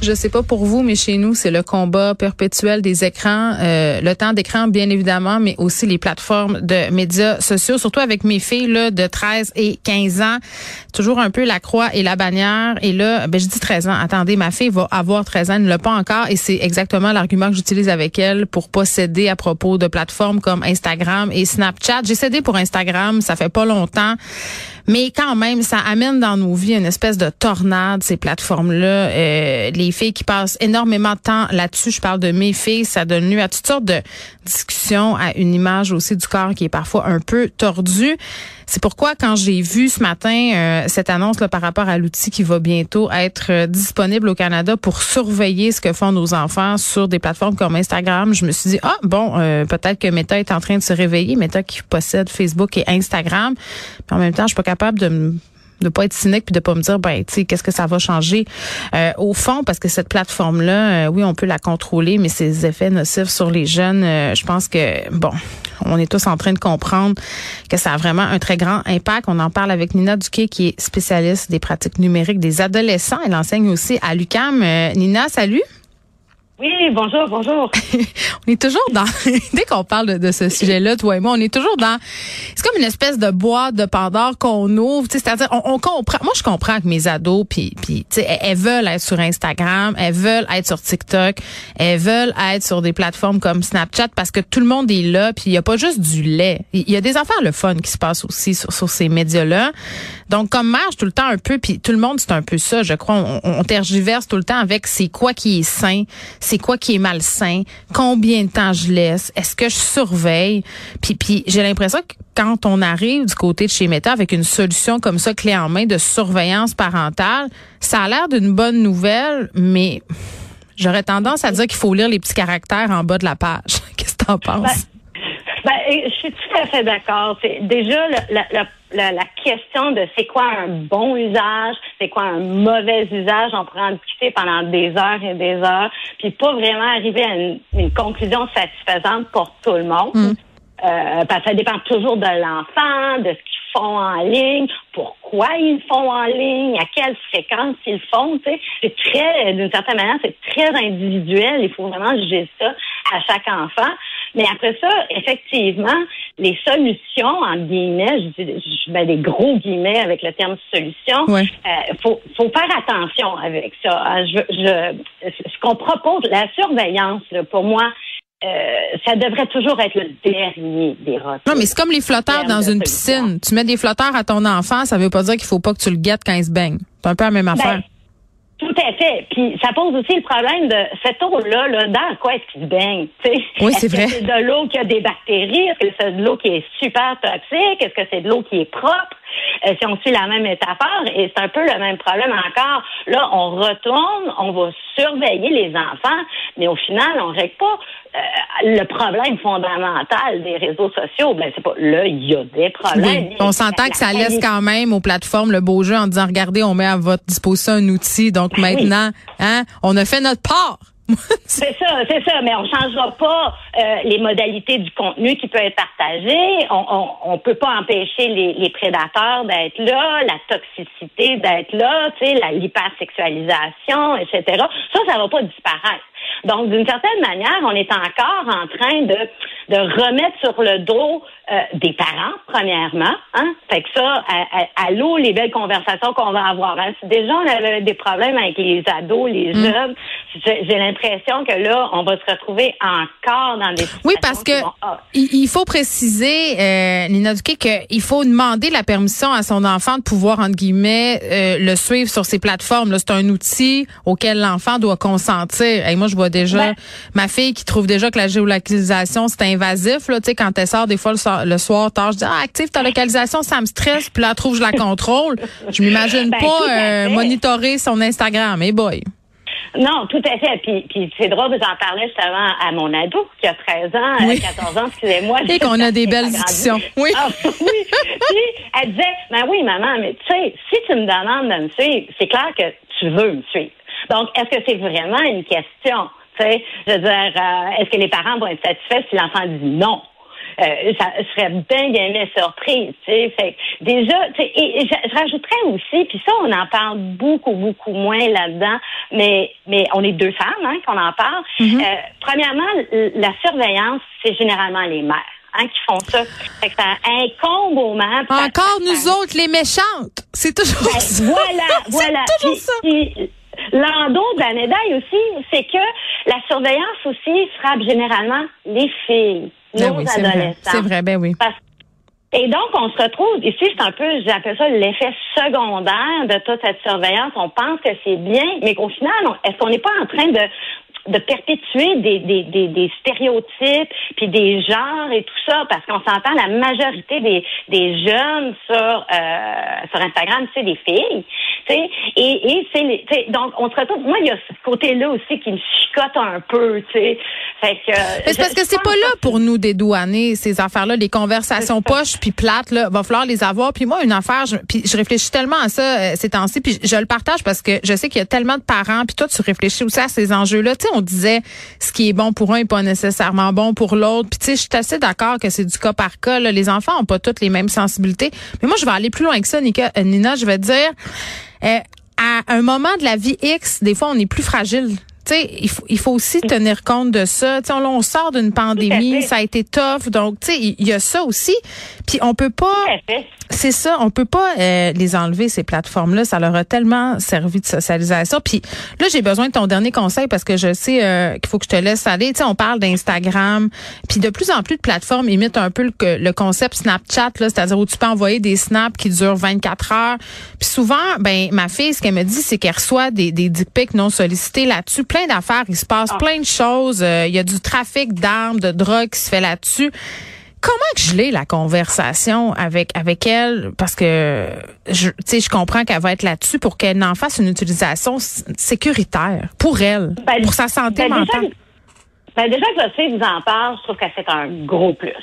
Je sais pas pour vous, mais chez nous, c'est le combat perpétuel des écrans, euh, le temps d'écran bien évidemment, mais aussi les plateformes de médias sociaux, surtout avec mes filles là, de 13 et 15 ans. Toujours un peu la croix et la bannière. Et là, ben, je dis 13 ans. Attendez, ma fille va avoir 13 ans, elle ne l'a pas encore, et c'est exactement l'argument que j'utilise avec elle pour pas céder à propos de plateformes comme Instagram et Snapchat. J'ai cédé pour Instagram, ça fait pas longtemps. Mais quand même, ça amène dans nos vies une espèce de tornade, ces plateformes-là. Euh, les filles qui passent énormément de temps là-dessus, je parle de mes filles, ça donne lieu à toutes sortes de discussions, à une image aussi du corps qui est parfois un peu tordue. C'est pourquoi quand j'ai vu ce matin euh, cette annonce là, par rapport à l'outil qui va bientôt être euh, disponible au Canada pour surveiller ce que font nos enfants sur des plateformes comme Instagram, je me suis dit ah bon peut-être que Meta est en train de se réveiller, Meta qui possède Facebook et Instagram. Puis en même temps, je suis pas capable de me de pas être cynique puis de pas me dire ben tu sais qu'est-ce que ça va changer? Euh, au fond parce que cette plateforme là euh, oui on peut la contrôler mais ses effets nocifs sur les jeunes euh, je pense que bon on est tous en train de comprendre que ça a vraiment un très grand impact. On en parle avec Nina Duquet qui est spécialiste des pratiques numériques des adolescents. Elle enseigne aussi à l'UCAM. Nina salut oui, bonjour, bonjour. on est toujours dans, dès qu'on parle de, ce sujet-là, toi et moi, on est toujours dans, c'est comme une espèce de boîte de Pandore qu'on ouvre, c'est-à-dire, on, on, comprend, moi je comprends que mes ados, puis, puis sais, elles, veulent être sur Instagram, elles veulent être sur TikTok, elles veulent être sur des plateformes comme Snapchat parce que tout le monde est là, puis il y a pas juste du lait. Il y a des affaires le fun qui se passent aussi sur, sur ces médias-là. Donc, comme marche tout le temps un peu, puis tout le monde, c'est un peu ça, je crois, on, on tergiverse tout le temps avec c'est quoi qui est sain, c'est quoi qui est malsain, combien de temps je laisse, est-ce que je surveille? Puis, puis j'ai l'impression que quand on arrive du côté de chez Meta avec une solution comme ça, clé en main de surveillance parentale, ça a l'air d'une bonne nouvelle, mais j'aurais tendance à dire qu'il faut lire les petits caractères en bas de la page. Qu'est-ce que tu en penses? Ben, ben, je suis tout à fait d'accord. Déjà, la, la la, la, question de c'est quoi un bon usage, c'est quoi un mauvais usage, on pourrait en discuter pendant des heures et des heures, puis pas vraiment arriver à une, une conclusion satisfaisante pour tout le monde. Mm. Euh, parce que ça dépend toujours de l'enfant, de ce qu'ils font en ligne, pourquoi ils font en ligne, à quelle fréquence ils font. C'est très, d'une certaine manière, c'est très individuel. Il faut vraiment juger ça à chaque enfant. Mais après ça, effectivement, les solutions, en guillemets, je, je mets des gros guillemets avec le terme solution, il euh, faut, faut faire attention avec ça. Hein. Je, je, ce qu'on propose, la surveillance, pour moi, euh, ça devrait toujours être le dernier des routes. Non, mais c'est comme les flotteurs dans une piscine. Tu mets des flotteurs à ton enfant, ça veut pas dire qu'il faut pas que tu le guettes quand il se baigne. C'est un peu la même ben, affaire. Tout à fait. Puis ça pose aussi le problème de cette eau-là, là, dans quoi est-ce qu'il se baigne? Oui, c'est vrai. Est-ce que c'est de l'eau qui a des bactéries? Est-ce que c'est de l'eau qui est super toxique? Est-ce que c'est de l'eau qui est propre? Euh, si on suit la même métaphore, et c'est un peu le même problème encore. Là, on retourne, on va surveiller les enfants, mais au final, on règle pas euh, le problème fondamental des réseaux sociaux. Ben, c'est pas là, il y a des problèmes. On s'entend que ça laisse quand même aux plateformes le beau jeu en disant regardez, on met à votre disposition un outil. Donc ben maintenant, hein, on a fait notre part. c'est ça, c'est ça, mais on changera pas euh, les modalités du contenu qui peut être partagé. On, on peut pas empêcher les, les prédateurs d'être là, la toxicité d'être là, la l'hypersexualisation, etc. Ça, ça va pas disparaître. Donc, d'une certaine manière, on est encore en train de, de remettre sur le dos euh, des parents, premièrement. Hein? Fait que ça, à, l'eau, les belles conversations qu'on va avoir. Hein? Si déjà on avait des problèmes avec les ados, les mm. jeunes, j'ai l'impression que là, on va se retrouver encore dans des Oui, parce que il faut préciser, euh, Nina Duquet, qu'il faut demander la permission à son enfant de pouvoir, entre guillemets, euh, le suivre sur ces plateformes. C'est un outil auquel l'enfant doit consentir. Et moi, je vois déjà ben ma fille qui trouve déjà que la géolocalisation, c'est invasif. Là, quand elle sort des fois le soir, tard, je dis ah, active ta localisation, ça me stresse. Puis là, trouve je la contrôle. je m'imagine ben, pas euh, monitorer son Instagram. Hey boy. Non, tout à fait. Puis, puis c'est drôle, j'en parlais justement à mon ado qui a 13 ans, Oui. 14 ans, excusez-moi. Et qu'on a des belles discussions. Oui. Ah, oui. Puis, elle disait, ben oui, maman, mais tu sais, si tu me demandes de me suivre, c'est clair que tu veux me suivre. Donc, est-ce que c'est vraiment une question? Sais, je veux dire, euh, est-ce que les parents vont être satisfaits si l'enfant dit non? Euh, ça serait bien gagné surprise. Fait déjà, et, et je, je rajouterais aussi, puis ça, on en parle beaucoup, beaucoup moins là-dedans, mais mais on est deux femmes, hein, qu'on en parle. Mm-hmm. Euh, premièrement, la surveillance, c'est généralement les mères. Hein, qui font ça. Fait que ça incombe aux mères. puis ça- Encore ça- nous autres, les méchantes. C'est toujours ben, ça. voilà, voilà. C'est toujours Puis- ça. puis, L'endos de la médaille aussi, c'est que la surveillance aussi frappe généralement les filles, Ben nos oui, c'est vrai. adolescents. C'est vrai, ben oui. Parce- et donc, on se retrouve, ici, c'est un peu, j'appelle ça l'effet secondaire de toute cette surveillance. On pense que c'est bien, mais qu'au final, est-ce qu'on n'est pas en train de de perpétuer des, des, des, des stéréotypes puis des genres et tout ça parce qu'on s'entend la majorité des, des jeunes sur euh, sur Instagram c'est des filles tu sais et, et c'est donc on se retrouve moi il y a ce côté là aussi qui me chicote un peu tu sais fait que Mais c'est parce que c'est pas là pour nous dédouaner ces affaires-là, les conversations poches puis plates là, va falloir les avoir. Puis moi une affaire, je, puis je réfléchis tellement à ça euh, ces temps-ci, puis je, je le partage parce que je sais qu'il y a tellement de parents, puis toi tu réfléchis aussi à ces enjeux-là. Tu sais, on disait ce qui est bon pour un est pas nécessairement bon pour l'autre. Puis tu sais, je suis assez d'accord que c'est du cas par cas. là. Les enfants ont pas toutes les mêmes sensibilités. Mais moi je vais aller plus loin que ça, Nika, euh, Nina. Je vais te dire. euh, à un moment de la vie X, des fois, on est plus fragile. Tu sais, il faut, il faut aussi tenir compte de ça. Tu sais, on, là, on sort d'une pandémie, ça a été tough. Donc, tu sais, il y, a ça aussi. Puis, on peut pas... C'est ça, on peut pas euh, les enlever ces plateformes-là. Ça leur a tellement servi de socialisation. Puis là, j'ai besoin de ton dernier conseil parce que je sais euh, qu'il faut que je te laisse aller. Tu sais, on parle d'Instagram, puis de plus en plus de plateformes imitent un peu le, le concept Snapchat, là, c'est-à-dire où tu peux envoyer des snaps qui durent 24 heures. Puis souvent, ben ma fille, ce qu'elle me dit, c'est qu'elle reçoit des, des dick pics non sollicités là-dessus. Plein d'affaires, il se passe plein de choses. Euh, Il y a du trafic d'armes, de drogue qui se fait là-dessus. Comment que je l'ai la conversation avec avec elle? Parce que je tu sais je comprends qu'elle va être là-dessus pour qu'elle en fasse une utilisation sécuritaire pour elle, Ben, pour sa santé ben, mentale. Déjà, ben déjà que je sais vous en parle, je trouve que c'est un gros plus.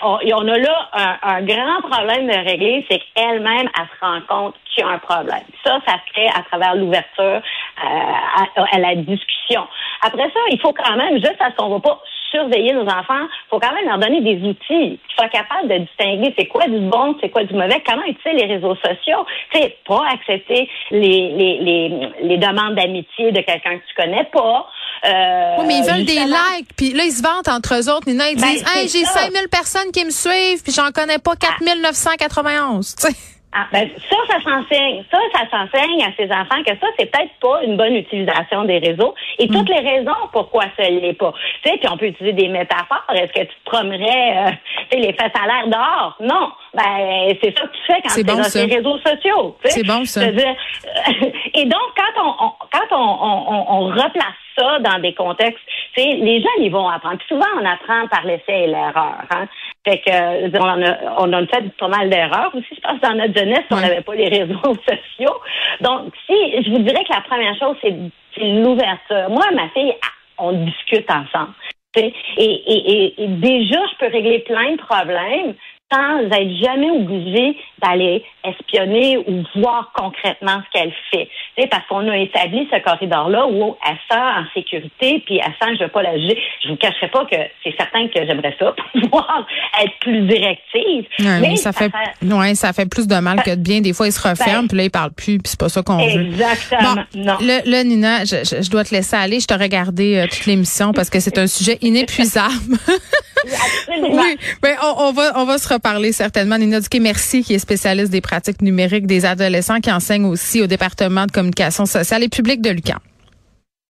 On, et on a là un, un grand problème de régler, c'est qu'elle-même, elle se rend compte qu'il y a un problème. Ça, ça se fait à travers l'ouverture, euh, à, à la discussion. Après ça, il faut quand même, juste parce qu'on ne va pas surveiller nos enfants, il faut quand même leur donner des outils qui soient capables de distinguer c'est quoi du bon, c'est quoi du mauvais, comment utiliser les réseaux sociaux. Tu sais, pas accepter les, les, les, les demandes d'amitié de quelqu'un que tu connais pas. Euh, Oui, mais ils veulent des likes, puis là ils se vantent entre eux autres. Nina, ils Ben, disent, hey, c'est j'ai ça. 5000 personnes qui me suivent, puis j'en connais pas 4991. Tu sais. Ah, ben, ça, ça s'enseigne. Ça, ça s'enseigne à ces enfants que ça, c'est peut-être pas une bonne utilisation des réseaux et toutes les raisons pourquoi ça l'est pas. Tu sais, puis on peut utiliser des métaphores. Est-ce que tu te promenerais, euh, tu sais, les fesses à l'air dehors? Non. Ben, c'est ça que tu fais quand tu es bon, dans ça. les réseaux sociaux. C'est bon, ça. Dire, euh, et donc, quand on, on- quand on, on, on- replace ça dans des contextes, les jeunes, ils vont apprendre. Puis souvent, on apprend par l'essai et l'erreur. Hein? Fait que, on, en a, on a fait pas mal d'erreurs aussi, je pense, dans notre jeunesse, on n'avait pas les réseaux sociaux. Donc, si, je vous dirais que la première chose, c'est l'ouverture. Moi, ma fille, on discute ensemble. Et, et, et, et déjà, je peux régler plein de problèmes sans être jamais obligée d'aller espionner ou voir concrètement ce qu'elle fait. Tu sais, parce qu'on a établi ce corridor-là où elle sent en sécurité, puis elle sent je ne vais pas la juger. Je vous cacherai pas que c'est certain que j'aimerais ça, pouvoir être plus directive. Ouais, mais ça fait, ouais, ça fait plus de mal que de bien. Des fois, ils se referment, Ben, puis là, ils parlent plus, puis c'est pas ça qu'on veut. Exactement. non. Là, là, Nina, je, je- je dois te laisser aller. Je t'ai regardé euh, toute l'émission parce que c'est un sujet inépuisable. Oui, ben, on, va on va se reparler certainement. Nina Duquet, merci, qui est spécialiste des pratiques numériques des adolescents, qui enseigne aussi au département de communication sociale et publique de l'UQAM.